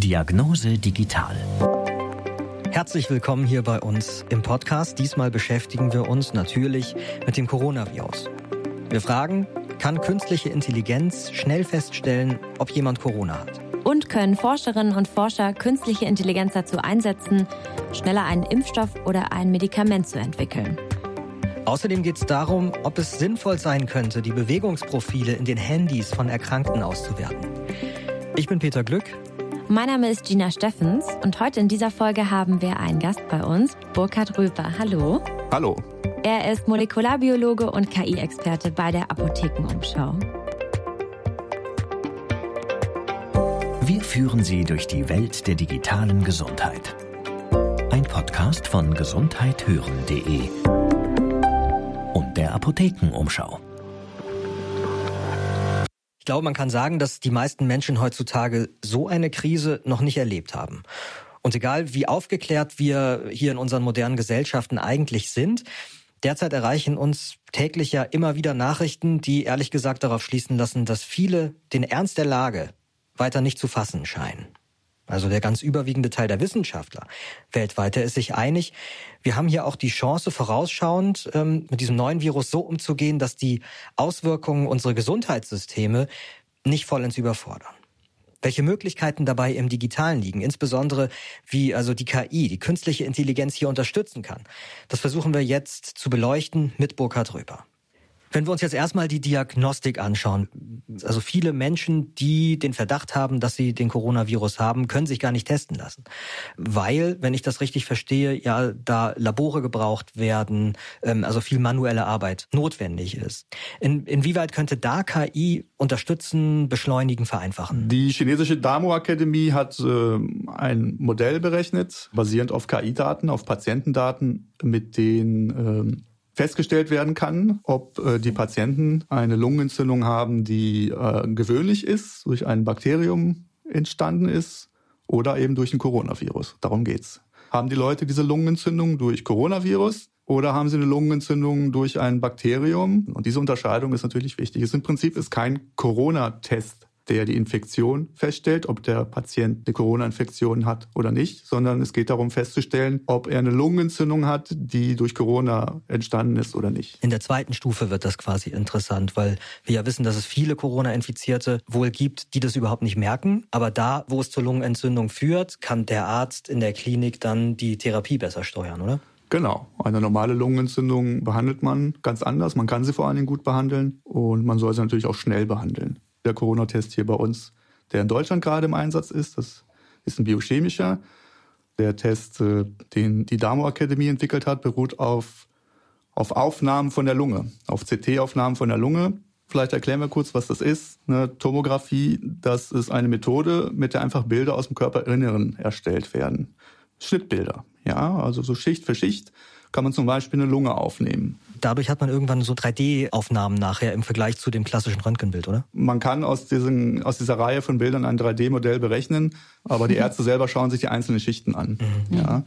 Diagnose Digital. Herzlich willkommen hier bei uns im Podcast. Diesmal beschäftigen wir uns natürlich mit dem Coronavirus. Wir fragen, kann künstliche Intelligenz schnell feststellen, ob jemand Corona hat? Und können Forscherinnen und Forscher künstliche Intelligenz dazu einsetzen, schneller einen Impfstoff oder ein Medikament zu entwickeln? Außerdem geht es darum, ob es sinnvoll sein könnte, die Bewegungsprofile in den Handys von Erkrankten auszuwerten. Ich bin Peter Glück. Mein Name ist Gina Steffens und heute in dieser Folge haben wir einen Gast bei uns, Burkhard Röper. Hallo. Hallo. Er ist Molekularbiologe und KI-Experte bei der Apothekenumschau. Wir führen Sie durch die Welt der digitalen Gesundheit. Ein Podcast von gesundheithören.de und der Apothekenumschau. Ich glaube, man kann sagen, dass die meisten Menschen heutzutage so eine Krise noch nicht erlebt haben. Und egal wie aufgeklärt wir hier in unseren modernen Gesellschaften eigentlich sind, derzeit erreichen uns täglich ja immer wieder Nachrichten, die ehrlich gesagt darauf schließen lassen, dass viele den Ernst der Lage weiter nicht zu fassen scheinen also der ganz überwiegende Teil der Wissenschaftler weltweit, der ist sich einig, wir haben hier auch die Chance, vorausschauend ähm, mit diesem neuen Virus so umzugehen, dass die Auswirkungen unserer Gesundheitssysteme nicht vollends überfordern. Welche Möglichkeiten dabei im Digitalen liegen, insbesondere wie also die KI, die künstliche Intelligenz hier unterstützen kann, das versuchen wir jetzt zu beleuchten mit Burkhard Röper. Wenn wir uns jetzt erstmal die Diagnostik anschauen, also viele Menschen, die den Verdacht haben, dass sie den Coronavirus haben, können sich gar nicht testen lassen, weil, wenn ich das richtig verstehe, ja da Labore gebraucht werden, ähm, also viel manuelle Arbeit notwendig ist. In, inwieweit könnte da KI unterstützen, beschleunigen, vereinfachen? Die chinesische Damo Akademie hat äh, ein Modell berechnet, basierend auf KI-Daten, auf Patientendaten, mit denen äh, festgestellt werden kann, ob äh, die Patienten eine Lungenentzündung haben, die äh, gewöhnlich ist, durch ein Bakterium entstanden ist oder eben durch ein Coronavirus. Darum geht's. Haben die Leute diese Lungenentzündung durch Coronavirus oder haben sie eine Lungenentzündung durch ein Bakterium? Und diese Unterscheidung ist natürlich wichtig. Es im Prinzip ist kein Corona-Test der die Infektion feststellt, ob der Patient eine Corona-Infektion hat oder nicht, sondern es geht darum festzustellen, ob er eine Lungenentzündung hat, die durch Corona entstanden ist oder nicht. In der zweiten Stufe wird das quasi interessant, weil wir ja wissen, dass es viele Corona-Infizierte wohl gibt, die das überhaupt nicht merken. Aber da, wo es zur Lungenentzündung führt, kann der Arzt in der Klinik dann die Therapie besser steuern, oder? Genau. Eine normale Lungenentzündung behandelt man ganz anders. Man kann sie vor allen Dingen gut behandeln und man soll sie natürlich auch schnell behandeln der Corona-Test hier bei uns, der in Deutschland gerade im Einsatz ist. Das ist ein biochemischer. Der Test, äh, den die Damo-Akademie entwickelt hat, beruht auf, auf Aufnahmen von der Lunge, auf CT-Aufnahmen von der Lunge. Vielleicht erklären wir kurz, was das ist. Eine Tomographie, das ist eine Methode, mit der einfach Bilder aus dem Körperinneren erstellt werden. Schnittbilder, ja, also so Schicht für Schicht kann man zum Beispiel eine Lunge aufnehmen. Dadurch hat man irgendwann so 3D-Aufnahmen nachher im Vergleich zu dem klassischen Röntgenbild, oder? Man kann aus, diesen, aus dieser Reihe von Bildern ein 3D-Modell berechnen, aber die Ärzte selber schauen sich die einzelnen Schichten an. Mhm. Ja.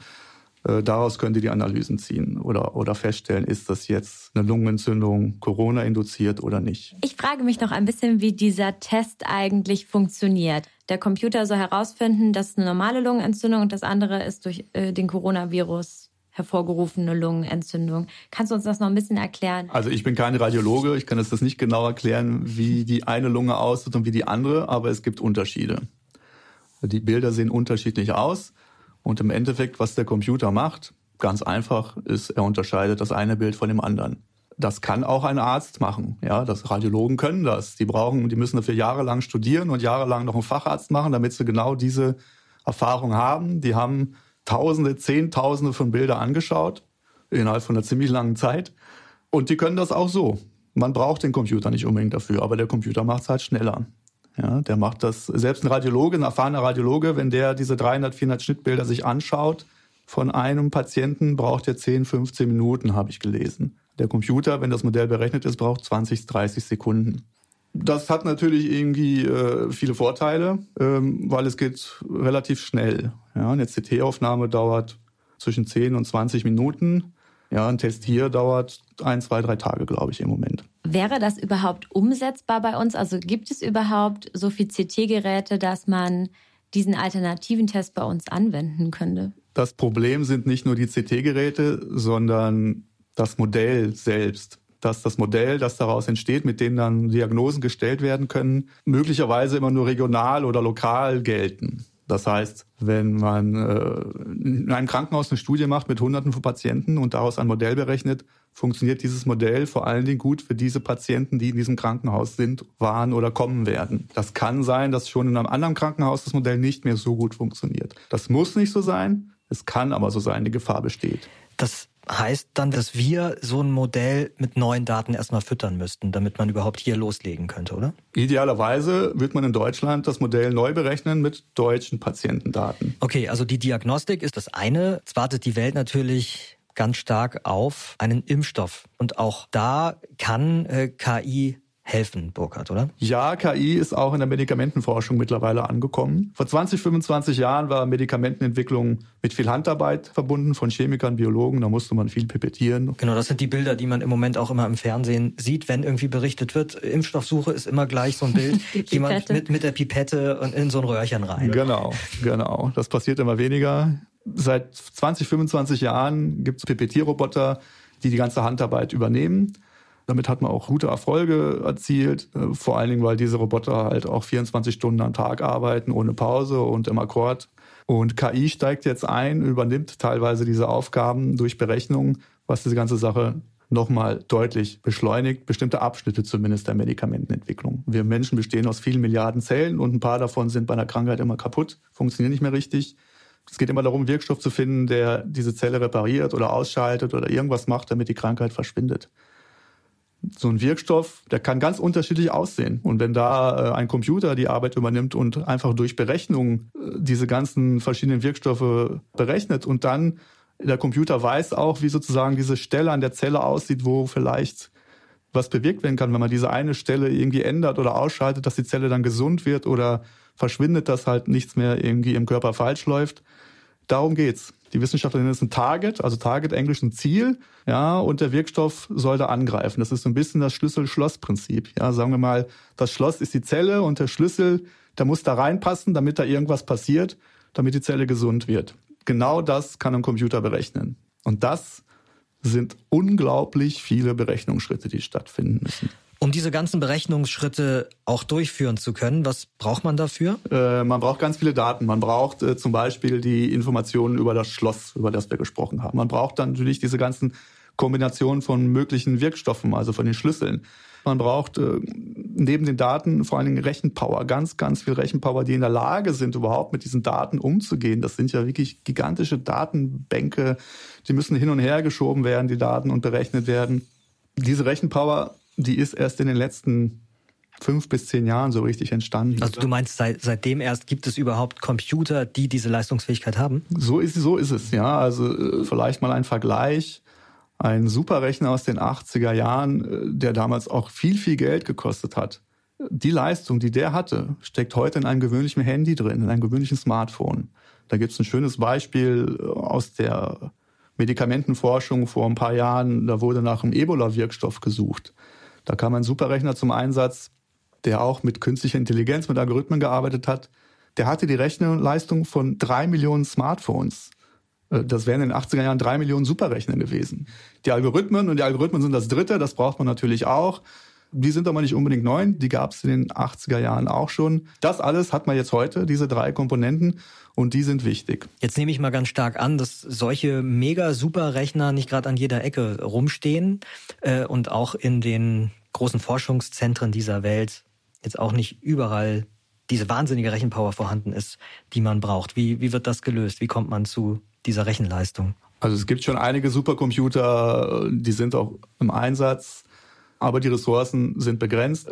Äh, daraus können die die Analysen ziehen oder, oder feststellen, ist das jetzt eine Lungenentzündung Corona induziert oder nicht. Ich frage mich noch ein bisschen, wie dieser Test eigentlich funktioniert. Der Computer soll herausfinden, dass eine normale Lungenentzündung und das andere ist durch äh, den Coronavirus hervorgerufene Lungenentzündung. Kannst du uns das noch ein bisschen erklären? Also ich bin kein Radiologe, ich kann jetzt das nicht genau erklären, wie die eine Lunge aussieht und wie die andere, aber es gibt Unterschiede. Die Bilder sehen unterschiedlich aus und im Endeffekt, was der Computer macht, ganz einfach, ist, er unterscheidet das eine Bild von dem anderen. Das kann auch ein Arzt machen. Ja, das Radiologen können das. Die brauchen, die müssen dafür jahrelang studieren und jahrelang noch einen Facharzt machen, damit sie genau diese Erfahrung haben. Die haben Tausende, Zehntausende von Bilder angeschaut, innerhalb von einer ziemlich langen Zeit. Und die können das auch so. Man braucht den Computer nicht unbedingt dafür, aber der Computer macht es halt schneller. Ja, der macht das, selbst ein Radiologe, ein erfahrener Radiologe, wenn der diese 300, 400 Schnittbilder sich anschaut von einem Patienten, braucht er 10, 15 Minuten, habe ich gelesen. Der Computer, wenn das Modell berechnet ist, braucht 20, 30 Sekunden. Das hat natürlich irgendwie äh, viele Vorteile, ähm, weil es geht relativ schnell. Ja, eine CT-Aufnahme dauert zwischen 10 und 20 Minuten. Ja, ein Test hier dauert ein, zwei, drei Tage, glaube ich, im Moment. Wäre das überhaupt umsetzbar bei uns? Also gibt es überhaupt so viel CT-Geräte, dass man diesen alternativen Test bei uns anwenden könnte? Das Problem sind nicht nur die CT-Geräte, sondern das Modell selbst. Dass das Modell, das daraus entsteht, mit dem dann Diagnosen gestellt werden können, möglicherweise immer nur regional oder lokal gelten. Das heißt, wenn man äh, in einem Krankenhaus eine Studie macht mit Hunderten von Patienten und daraus ein Modell berechnet, funktioniert dieses Modell vor allen Dingen gut für diese Patienten, die in diesem Krankenhaus sind, waren oder kommen werden. Das kann sein, dass schon in einem anderen Krankenhaus das Modell nicht mehr so gut funktioniert. Das muss nicht so sein. Es kann aber so sein, die Gefahr besteht. Das heißt dann, dass wir so ein Modell mit neuen Daten erstmal füttern müssten, damit man überhaupt hier loslegen könnte, oder? Idealerweise wird man in Deutschland das Modell neu berechnen mit deutschen Patientendaten. Okay, also die Diagnostik ist das eine. Jetzt wartet die Welt natürlich ganz stark auf einen Impfstoff. Und auch da kann äh, KI helfen, Burkhard, oder? Ja, KI ist auch in der Medikamentenforschung mittlerweile angekommen. Vor 20, 25 Jahren war Medikamentenentwicklung mit viel Handarbeit verbunden von Chemikern, Biologen. Da musste man viel pipettieren. Genau, das sind die Bilder, die man im Moment auch immer im Fernsehen sieht, wenn irgendwie berichtet wird. Impfstoffsuche ist immer gleich so ein Bild, jemand mit, mit der Pipette und in so ein Röhrchen rein. Genau, genau. Das passiert immer weniger. Seit 20, 25 Jahren gibt es Pipetierroboter, die die ganze Handarbeit übernehmen. Damit hat man auch gute Erfolge erzielt, äh, vor allen Dingen, weil diese Roboter halt auch 24 Stunden am Tag arbeiten, ohne Pause und im Akkord. Und KI steigt jetzt ein, übernimmt teilweise diese Aufgaben durch Berechnungen, was diese ganze Sache nochmal deutlich beschleunigt, bestimmte Abschnitte zumindest der Medikamentenentwicklung. Wir Menschen bestehen aus vielen Milliarden Zellen und ein paar davon sind bei einer Krankheit immer kaputt, funktionieren nicht mehr richtig. Es geht immer darum, Wirkstoff zu finden, der diese Zelle repariert oder ausschaltet oder irgendwas macht, damit die Krankheit verschwindet so ein Wirkstoff, der kann ganz unterschiedlich aussehen. Und wenn da äh, ein Computer die Arbeit übernimmt und einfach durch Berechnungen äh, diese ganzen verschiedenen Wirkstoffe berechnet und dann der Computer weiß auch, wie sozusagen diese Stelle an der Zelle aussieht, wo vielleicht was bewirkt werden kann, wenn man diese eine Stelle irgendwie ändert oder ausschaltet, dass die Zelle dann gesund wird oder verschwindet, dass halt nichts mehr irgendwie im Körper falsch läuft. Darum geht's. Die Wissenschaftler nennen es ein Target, also Target englisch ein Ziel, ja, und der Wirkstoff soll da angreifen. Das ist so ein bisschen das Schlüssel-Schloss-Prinzip. Ja, sagen wir mal, das Schloss ist die Zelle und der Schlüssel, der muss da reinpassen, damit da irgendwas passiert, damit die Zelle gesund wird. Genau das kann ein Computer berechnen. Und das sind unglaublich viele Berechnungsschritte, die stattfinden müssen. Um diese ganzen Berechnungsschritte auch durchführen zu können, was braucht man dafür? Äh, man braucht ganz viele Daten. Man braucht äh, zum Beispiel die Informationen über das Schloss, über das wir gesprochen haben. Man braucht dann natürlich diese ganzen Kombinationen von möglichen Wirkstoffen, also von den Schlüsseln. Man braucht äh, neben den Daten vor allen Dingen Rechenpower, ganz, ganz viel Rechenpower, die in der Lage sind, überhaupt mit diesen Daten umzugehen. Das sind ja wirklich gigantische Datenbänke, die müssen hin und her geschoben werden, die Daten und berechnet werden. Diese Rechenpower die ist erst in den letzten fünf bis zehn Jahren so richtig entstanden. Also du meinst, seit, seitdem erst gibt es überhaupt Computer, die diese Leistungsfähigkeit haben? So ist, so ist es, ja. Also äh, vielleicht mal ein Vergleich. Ein Superrechner aus den 80er Jahren, äh, der damals auch viel, viel Geld gekostet hat. Die Leistung, die der hatte, steckt heute in einem gewöhnlichen Handy drin, in einem gewöhnlichen Smartphone. Da gibt es ein schönes Beispiel äh, aus der Medikamentenforschung vor ein paar Jahren. Da wurde nach einem Ebola-Wirkstoff gesucht. Da kam ein Superrechner zum Einsatz, der auch mit künstlicher Intelligenz, mit Algorithmen gearbeitet hat. Der hatte die Rechenleistung von drei Millionen Smartphones. Äh, das wären in den 80er Jahren drei Millionen Superrechner gewesen. Die Algorithmen und die Algorithmen sind das Dritte, das braucht man natürlich auch. Die sind aber nicht unbedingt neu, die gab es in den 80er Jahren auch schon. Das alles hat man jetzt heute, diese drei Komponenten, und die sind wichtig. Jetzt nehme ich mal ganz stark an, dass solche mega-Superrechner nicht gerade an jeder Ecke rumstehen äh, und auch in den großen Forschungszentren dieser Welt jetzt auch nicht überall diese wahnsinnige Rechenpower vorhanden ist, die man braucht. Wie, wie wird das gelöst? Wie kommt man zu dieser Rechenleistung? Also es gibt schon einige Supercomputer, die sind auch im Einsatz aber die Ressourcen sind begrenzt.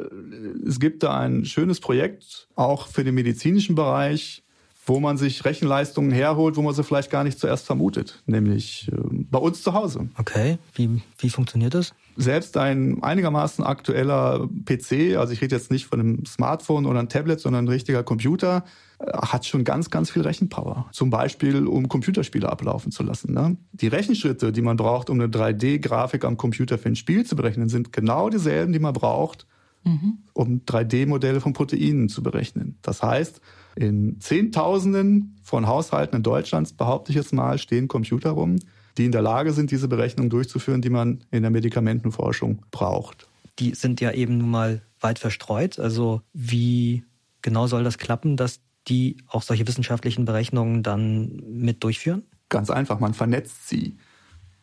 Es gibt da ein schönes Projekt, auch für den medizinischen Bereich, wo man sich Rechenleistungen herholt, wo man sie vielleicht gar nicht zuerst vermutet, nämlich äh, bei uns zu Hause. Okay, wie, wie funktioniert das? Selbst ein einigermaßen aktueller PC, also ich rede jetzt nicht von einem Smartphone oder einem Tablet, sondern ein richtiger Computer, hat schon ganz, ganz viel Rechenpower. Zum Beispiel, um Computerspiele ablaufen zu lassen. Ne? Die Rechenschritte, die man braucht, um eine 3D-Grafik am Computer für ein Spiel zu berechnen, sind genau dieselben, die man braucht, mhm. um 3D-Modelle von Proteinen zu berechnen. Das heißt, In Zehntausenden von Haushalten in Deutschland, behaupte ich jetzt mal, stehen Computer rum, die in der Lage sind, diese Berechnungen durchzuführen, die man in der Medikamentenforschung braucht. Die sind ja eben nun mal weit verstreut. Also wie genau soll das klappen, dass die auch solche wissenschaftlichen Berechnungen dann mit durchführen? Ganz einfach, man vernetzt sie.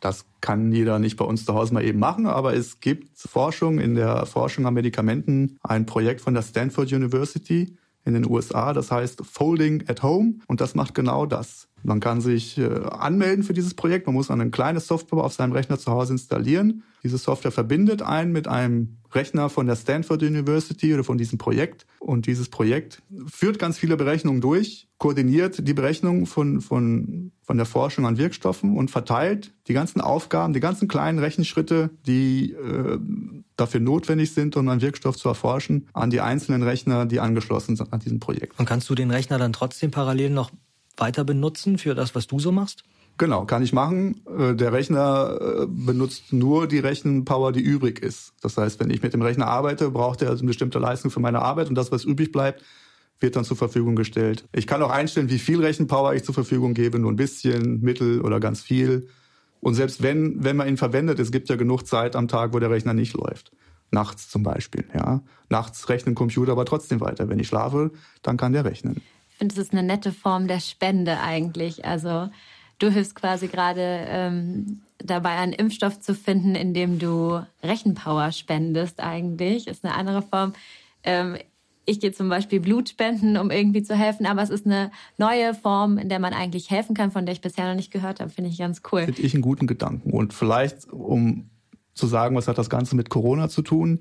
Das kann jeder nicht bei uns zu Hause mal eben machen, aber es gibt Forschung in der Forschung an Medikamenten, ein Projekt von der Stanford University in den USA, das heißt Folding at Home und das macht genau das. Man kann sich äh, anmelden für dieses Projekt. Man muss eine kleine Software auf seinem Rechner zu Hause installieren. Diese Software verbindet einen mit einem Rechner von der Stanford University oder von diesem Projekt. Und dieses Projekt führt ganz viele Berechnungen durch, koordiniert die Berechnungen von, von, von der Forschung an Wirkstoffen und verteilt die ganzen Aufgaben, die ganzen kleinen Rechenschritte, die äh, dafür notwendig sind, um einen Wirkstoff zu erforschen, an die einzelnen Rechner, die angeschlossen sind an diesem Projekt. Und kannst du den Rechner dann trotzdem parallel noch weiter benutzen für das, was du so machst? Genau, kann ich machen. Äh, der Rechner äh, benutzt nur die Rechenpower, die übrig ist. Das heißt, wenn ich mit dem Rechner arbeite, braucht er also eine bestimmte Leistung für meine Arbeit und das, was übrig bleibt, wird dann zur Verfügung gestellt. Ich kann auch einstellen, wie viel Rechenpower ich zur Verfügung gebe, nur ein bisschen, mittel oder ganz viel. Und selbst wenn, wenn man ihn verwendet, es gibt ja genug Zeit am Tag, wo der Rechner nicht läuft. Nachts zum Beispiel, ja. Nachts rechnen Computer aber trotzdem weiter. Wenn ich schlafe, dann kann der rechnen. Finde, es ist eine nette Form der Spende eigentlich. Also du hilfst quasi gerade ähm, dabei, einen Impfstoff zu finden, indem du Rechenpower spendest eigentlich. Ist eine andere Form. Ähm, ich gehe zum Beispiel Blut spenden, um irgendwie zu helfen, aber es ist eine neue Form, in der man eigentlich helfen kann, von der ich bisher noch nicht gehört habe. Finde ich ganz cool. Finde ich einen guten Gedanken. Und vielleicht, um zu sagen, was hat das Ganze mit Corona zu tun,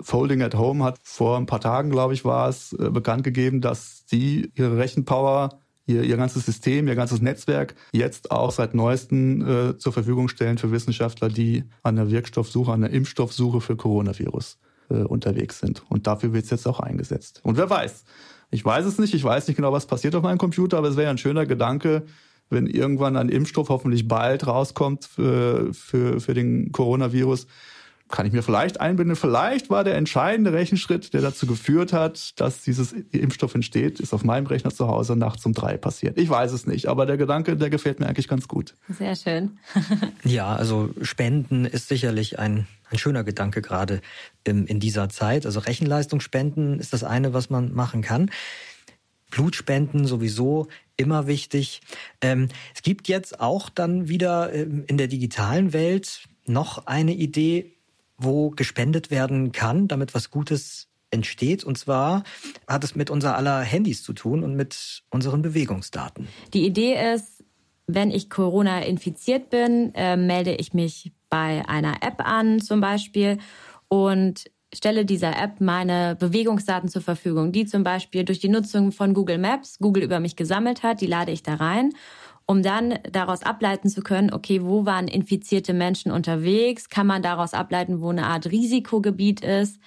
Folding at Home hat vor ein paar Tagen, glaube ich, war es, äh, bekannt gegeben, dass sie ihre Rechenpower, ihr, ihr ganzes System, ihr ganzes Netzwerk jetzt auch seit neuestem äh, zur Verfügung stellen für Wissenschaftler, die an der Wirkstoffsuche, an der Impfstoffsuche für Coronavirus äh, unterwegs sind. Und dafür wird es jetzt auch eingesetzt. Und wer weiß, ich weiß es nicht, ich weiß nicht genau, was passiert auf meinem Computer, aber es wäre ein schöner Gedanke, wenn irgendwann ein Impfstoff hoffentlich bald rauskommt für, für, für den Coronavirus, kann ich mir vielleicht einbinden, vielleicht war der entscheidende Rechenschritt, der dazu geführt hat, dass dieses Impfstoff entsteht, ist auf meinem Rechner zu Hause nachts um drei passiert. Ich weiß es nicht, aber der Gedanke, der gefällt mir eigentlich ganz gut. Sehr schön. ja, also Spenden ist sicherlich ein, ein schöner Gedanke gerade in, in dieser Zeit. Also Rechenleistung spenden ist das eine, was man machen kann. Blutspenden sowieso immer wichtig. Ähm, es gibt jetzt auch dann wieder ähm, in der digitalen Welt noch eine Idee, wo gespendet werden kann, damit was Gutes entsteht. Und zwar hat es mit unser aller Handys zu tun und mit unseren Bewegungsdaten. Die Idee ist, wenn ich Corona infiziert bin, äh, melde ich mich bei einer App an zum Beispiel und stelle dieser App meine Bewegungsdaten zur Verfügung, die zum Beispiel durch die Nutzung von Google Maps Google über mich gesammelt hat, die lade ich da rein um dann daraus ableiten zu können, okay, wo waren infizierte Menschen unterwegs? Kann man daraus ableiten, wo eine Art Risikogebiet ist?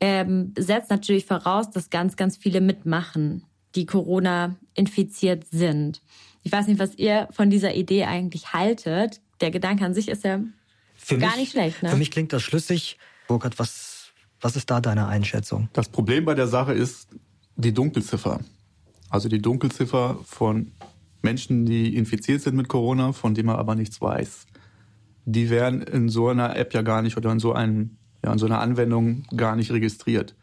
Ähm, setzt natürlich voraus, dass ganz, ganz viele mitmachen, die Corona infiziert sind. Ich weiß nicht, was ihr von dieser Idee eigentlich haltet. Der Gedanke an sich ist ja für gar mich, nicht schlecht. Ne? Für mich klingt das schlüssig. Burkhard, was, was ist da deine Einschätzung? Das Problem bei der Sache ist die Dunkelziffer. Also die Dunkelziffer von Menschen, die infiziert sind mit Corona, von denen man aber nichts weiß. Die werden in so einer App ja gar nicht oder in so einem, ja, in so einer Anwendung gar nicht registriert.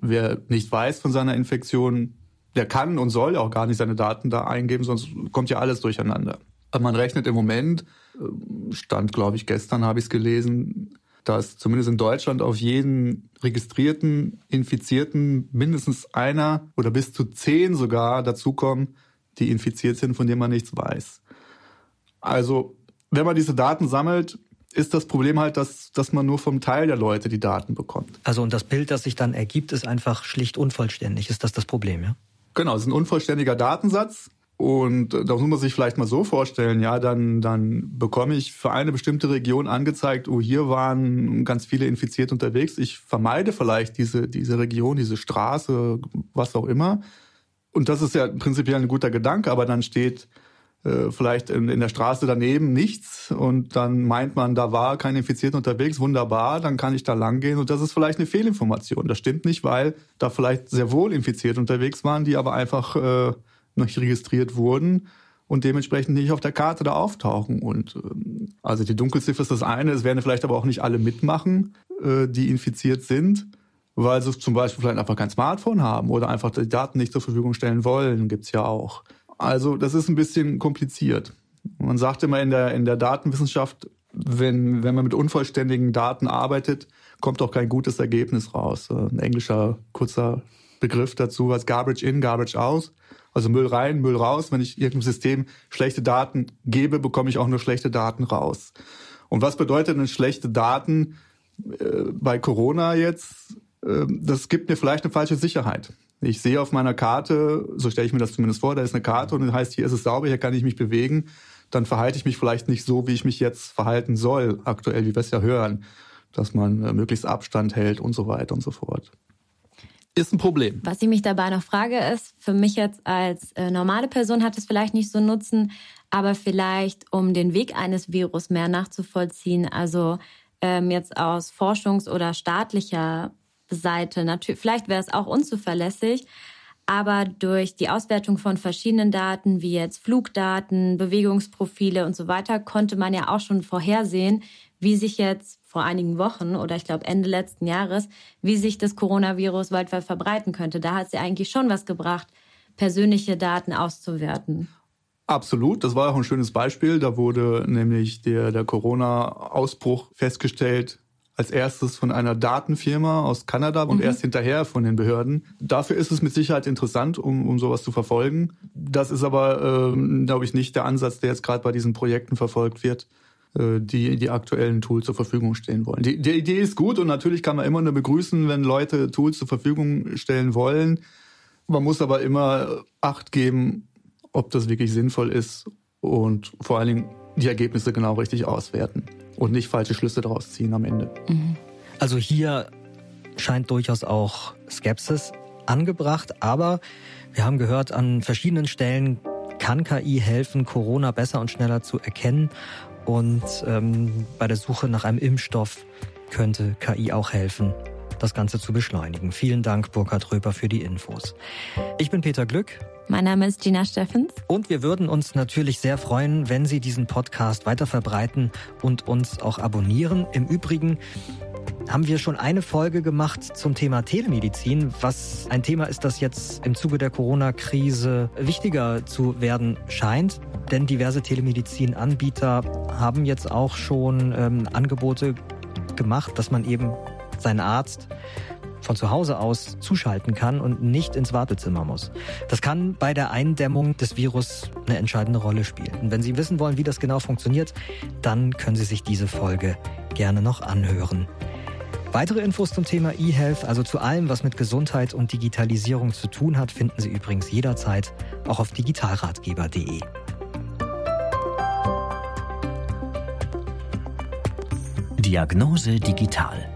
Wer nicht weiß von seiner Infektion, der kann und soll auch gar nicht seine Daten da eingeben, sonst kommt ja alles durcheinander. Aber man rechnet im Moment, äh, stand glaube ich gestern, habe ich es gelesen, dass zumindest in Deutschland auf jeden registrierten Infizierten mindestens einer oder bis zu zehn sogar dazukommen, die infiziert sind, von denen man nichts weiß. Also, wenn man diese Daten sammelt, ist das Problem halt, dass, dass man nur vom Teil der Leute die Daten bekommt. Also und das Bild, das sich dann ergibt, ist einfach schlicht unvollständig. Ist das das Problem, ja? Genau, es ist ein unvollständiger Datensatz. Und da muss man sich vielleicht mal so vorstellen, ja, dann, dann bekomme ich für eine bestimmte Region angezeigt, oh, hier waren ganz viele infiziert unterwegs. Ich vermeide vielleicht diese, diese Region, diese Straße, was auch immer und das ist ja prinzipiell ein guter Gedanke, aber dann steht äh, vielleicht in, in der Straße daneben nichts und dann meint man, da war kein Infizierter unterwegs, wunderbar, dann kann ich da lang gehen und das ist vielleicht eine Fehlinformation. Das stimmt nicht, weil da vielleicht sehr wohl Infizierte unterwegs waren, die aber einfach äh, nicht registriert wurden und dementsprechend nicht auf der Karte da auftauchen. Und ähm, also die Dunkelziffer ist das eine, es werden vielleicht aber auch nicht alle mitmachen, äh, die infiziert sind, weil sie zum Beispiel vielleicht einfach kein Smartphone haben oder einfach die Daten nicht zur Verfügung stellen wollen, gibt's ja auch. Also das ist ein bisschen kompliziert. Man sagt immer in der, in der Datenwissenschaft, wenn, wenn man mit unvollständigen Daten arbeitet, kommt auch kein gutes Ergebnis raus. Ein englischer kurzer Begriff dazu als Garbage in, Garbage aus. Also Müll rein, Müll raus. Wenn ich irgendeinem System schlechte Daten gebe, bekomme ich auch nur schlechte Daten raus. Und was bedeutet denn schlechte Daten äh, bei Corona jetzt? Äh, das gibt mir vielleicht eine falsche Sicherheit. Ich sehe auf meiner Karte, so stelle ich mir das zumindest vor, da ist eine Karte und das heißt, hier ist es sauber, hier kann ich mich bewegen. Dann verhalte ich mich vielleicht nicht so, wie ich mich jetzt verhalten soll, aktuell, wie wir es ja hören, dass man äh, möglichst Abstand hält und so weiter und so fort. Ist ein Problem. Was ich mich dabei noch frage, ist, für mich jetzt als äh, normale Person hat es vielleicht nicht so Nutzen, aber vielleicht, um den Weg eines Virus mehr nachzuvollziehen, also ähm, jetzt aus Forschungs- oder staatlicher Seite. Natürlich, vielleicht wäre es auch unzuverlässig, aber durch die Auswertung von verschiedenen Daten, wie jetzt Flugdaten, Bewegungsprofile und so weiter, konnte man ja auch schon vorhersehen, wie sich jetzt vor einigen Wochen oder ich glaube Ende letzten Jahres, wie sich das Coronavirus weltweit verbreiten könnte. Da hat es ja eigentlich schon was gebracht, persönliche Daten auszuwerten. Absolut, das war auch ein schönes Beispiel. Da wurde nämlich der, der Corona-Ausbruch festgestellt als erstes von einer Datenfirma aus Kanada und mhm. erst hinterher von den Behörden. Dafür ist es mit Sicherheit interessant, um, um sowas zu verfolgen. Das ist aber, ähm, glaube ich, nicht der Ansatz, der jetzt gerade bei diesen Projekten verfolgt wird, äh, die die aktuellen Tools zur Verfügung stellen wollen. Die, die Idee ist gut und natürlich kann man immer nur begrüßen, wenn Leute Tools zur Verfügung stellen wollen. Man muss aber immer Acht geben, ob das wirklich sinnvoll ist und vor allen Dingen die Ergebnisse genau richtig auswerten und nicht falsche Schlüsse daraus ziehen am Ende. Mhm. Also hier scheint durchaus auch Skepsis angebracht, aber wir haben gehört, an verschiedenen Stellen kann KI helfen, Corona besser und schneller zu erkennen. Und ähm, bei der Suche nach einem Impfstoff könnte KI auch helfen, das Ganze zu beschleunigen. Vielen Dank, Burkhard Röper, für die Infos. Ich bin Peter Glück. Mein Name ist Gina Steffens. Und wir würden uns natürlich sehr freuen, wenn Sie diesen Podcast weiter verbreiten und uns auch abonnieren. Im Übrigen haben wir schon eine Folge gemacht zum Thema Telemedizin, was ein Thema ist, das jetzt im Zuge der Corona-Krise wichtiger zu werden scheint. Denn diverse Telemedizin-Anbieter haben jetzt auch schon ähm, Angebote gemacht, dass man eben seinen Arzt von zu Hause aus zuschalten kann und nicht ins Wartezimmer muss. Das kann bei der Eindämmung des Virus eine entscheidende Rolle spielen. Und wenn Sie wissen wollen, wie das genau funktioniert, dann können Sie sich diese Folge gerne noch anhören. Weitere Infos zum Thema eHealth, also zu allem, was mit Gesundheit und Digitalisierung zu tun hat, finden Sie übrigens jederzeit auch auf digitalratgeber.de. Diagnose Digital